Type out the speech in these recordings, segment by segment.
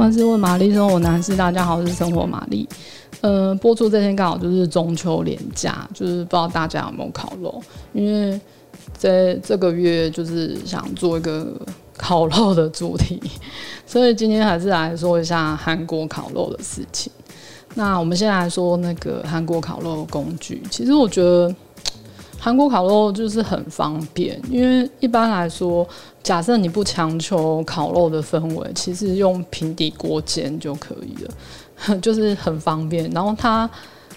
万事问玛丽，生活男士，大家好，我是生活玛丽。呃，播出这天刚好就是中秋连假，就是不知道大家有没有烤肉？因为在这个月就是想做一个烤肉的主题，所以今天还是来说一下韩国烤肉的事情。那我们先来说那个韩国烤肉的工具。其实我觉得韩国烤肉就是很方便，因为一般来说，假设你不强求烤肉的氛围，其实用平底锅煎就可以了，就是很方便。然后它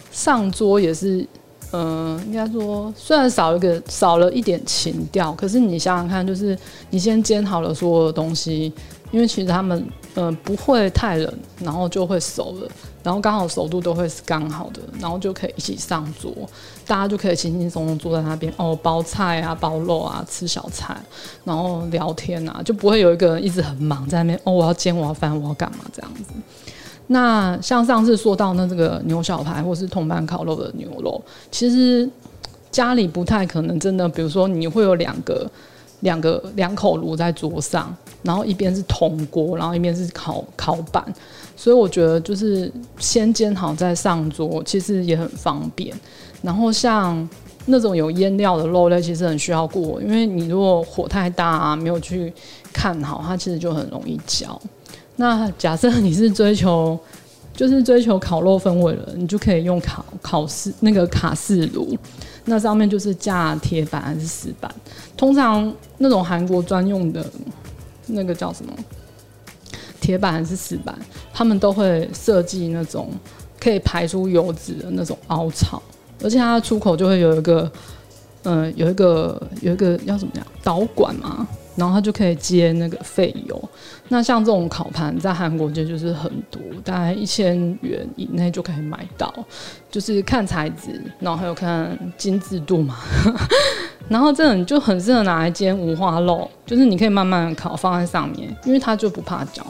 上桌也是，嗯、应该说虽然少一个少了一点情调，可是你想想看，就是你先煎好了所有的东西，因为其实他们嗯、不会太冷，然后就会熟了。然后刚好熟度都会是刚好的，然后就可以一起上桌，大家就可以轻轻松松坐在那边哦，包菜啊，包肉啊，吃小菜，然后聊天啊，就不会有一个人一直很忙在那边哦，我要煎，我要翻，我要干嘛这样子。那像上次说到那这个牛小排或是铜板烤肉的牛肉，其实家里不太可能真的，比如说你会有两个两个两口炉在桌上，然后一边是铜锅，然后一边是烤烤板。所以我觉得就是先煎好再上桌，其实也很方便。然后像那种有腌料的肉类，其实很需要过，因为你如果火太大啊，没有去看好，它其实就很容易焦。那假设你是追求就是追求烤肉风味了，你就可以用烤烤式那个卡式炉，那上面就是架铁板还是石板，通常那种韩国专用的那个叫什么？铁板还是石板，他们都会设计那种可以排出油脂的那种凹槽，而且它的出口就会有一个，嗯、有一个有一个要怎么样导管嘛，然后它就可以接那个废油。那像这种烤盘在韩国就就是很多，大概一千元以内就可以买到，就是看材质，然后还有看精致度嘛。然后这种就很适合拿来煎五花肉，就是你可以慢慢烤，放在上面，因为它就不怕焦。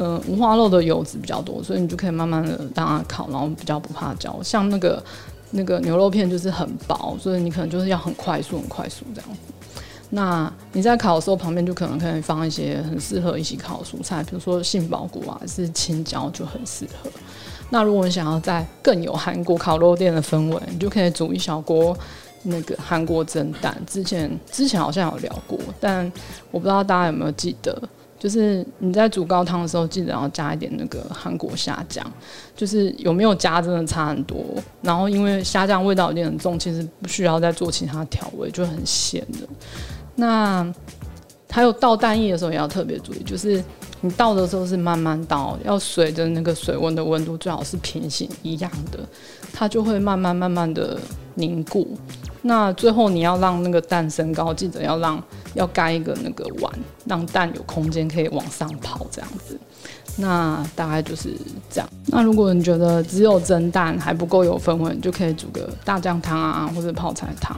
嗯、五花肉的油脂比较多，所以你就可以慢慢的让它烤，然后比较不怕焦。像那个那个牛肉片就是很薄，所以你可能就是要很快速、很快速这样。那你在烤的时候，旁边就可能可以放一些很适合一起烤的蔬菜，比如说杏鲍菇啊，是青椒就很适合。那如果你想要在更有韩国烤肉店的氛围，你就可以煮一小锅。那个韩国蒸蛋，之前之前好像有聊过，但我不知道大家有没有记得，就是你在煮高汤的时候，记得要加一点那个韩国虾酱，就是有没有加真的差很多。然后因为虾酱味道有点很重，其实不需要再做其他调味，就很咸的。那还有倒蛋液的时候也要特别注意，就是你倒的时候是慢慢倒，要随着那个水温的温度最好是平行一样的，它就会慢慢慢慢的凝固。那最后你要让那个蛋升高，记得要让要盖一个那个碗，让蛋有空间可以往上跑，这样子。那大概就是这样。那如果你觉得只有蒸蛋还不够有氛围，你就可以煮个大酱汤啊，或者泡菜汤。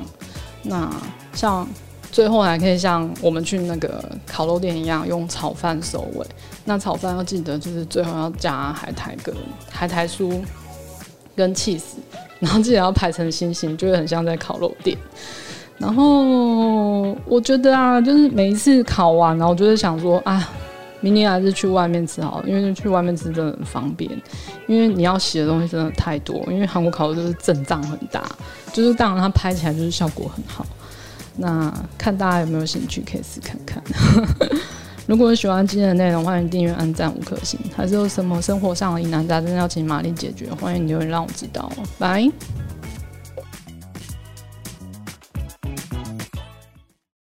那像最后还可以像我们去那个烤肉店一样，用炒饭收尾。那炒饭要记得就是最后要加海苔跟海苔酥跟起司。然后自己要排成星星，就会很像在烤肉店。然后我觉得啊，就是每一次烤完，然后我就是想说啊，明年还是去外面吃好了，因为去外面吃真的很方便。因为你要洗的东西真的太多，因为韩国烤肉就是阵仗很大，就是当然它拍起来就是效果很好。那看大家有没有兴趣，可以试看看。如果喜欢今天的内容，欢迎订阅、按赞、五颗星。还是有什么生活上的疑难杂症要请玛丽解决，欢迎留言让我知道。拜。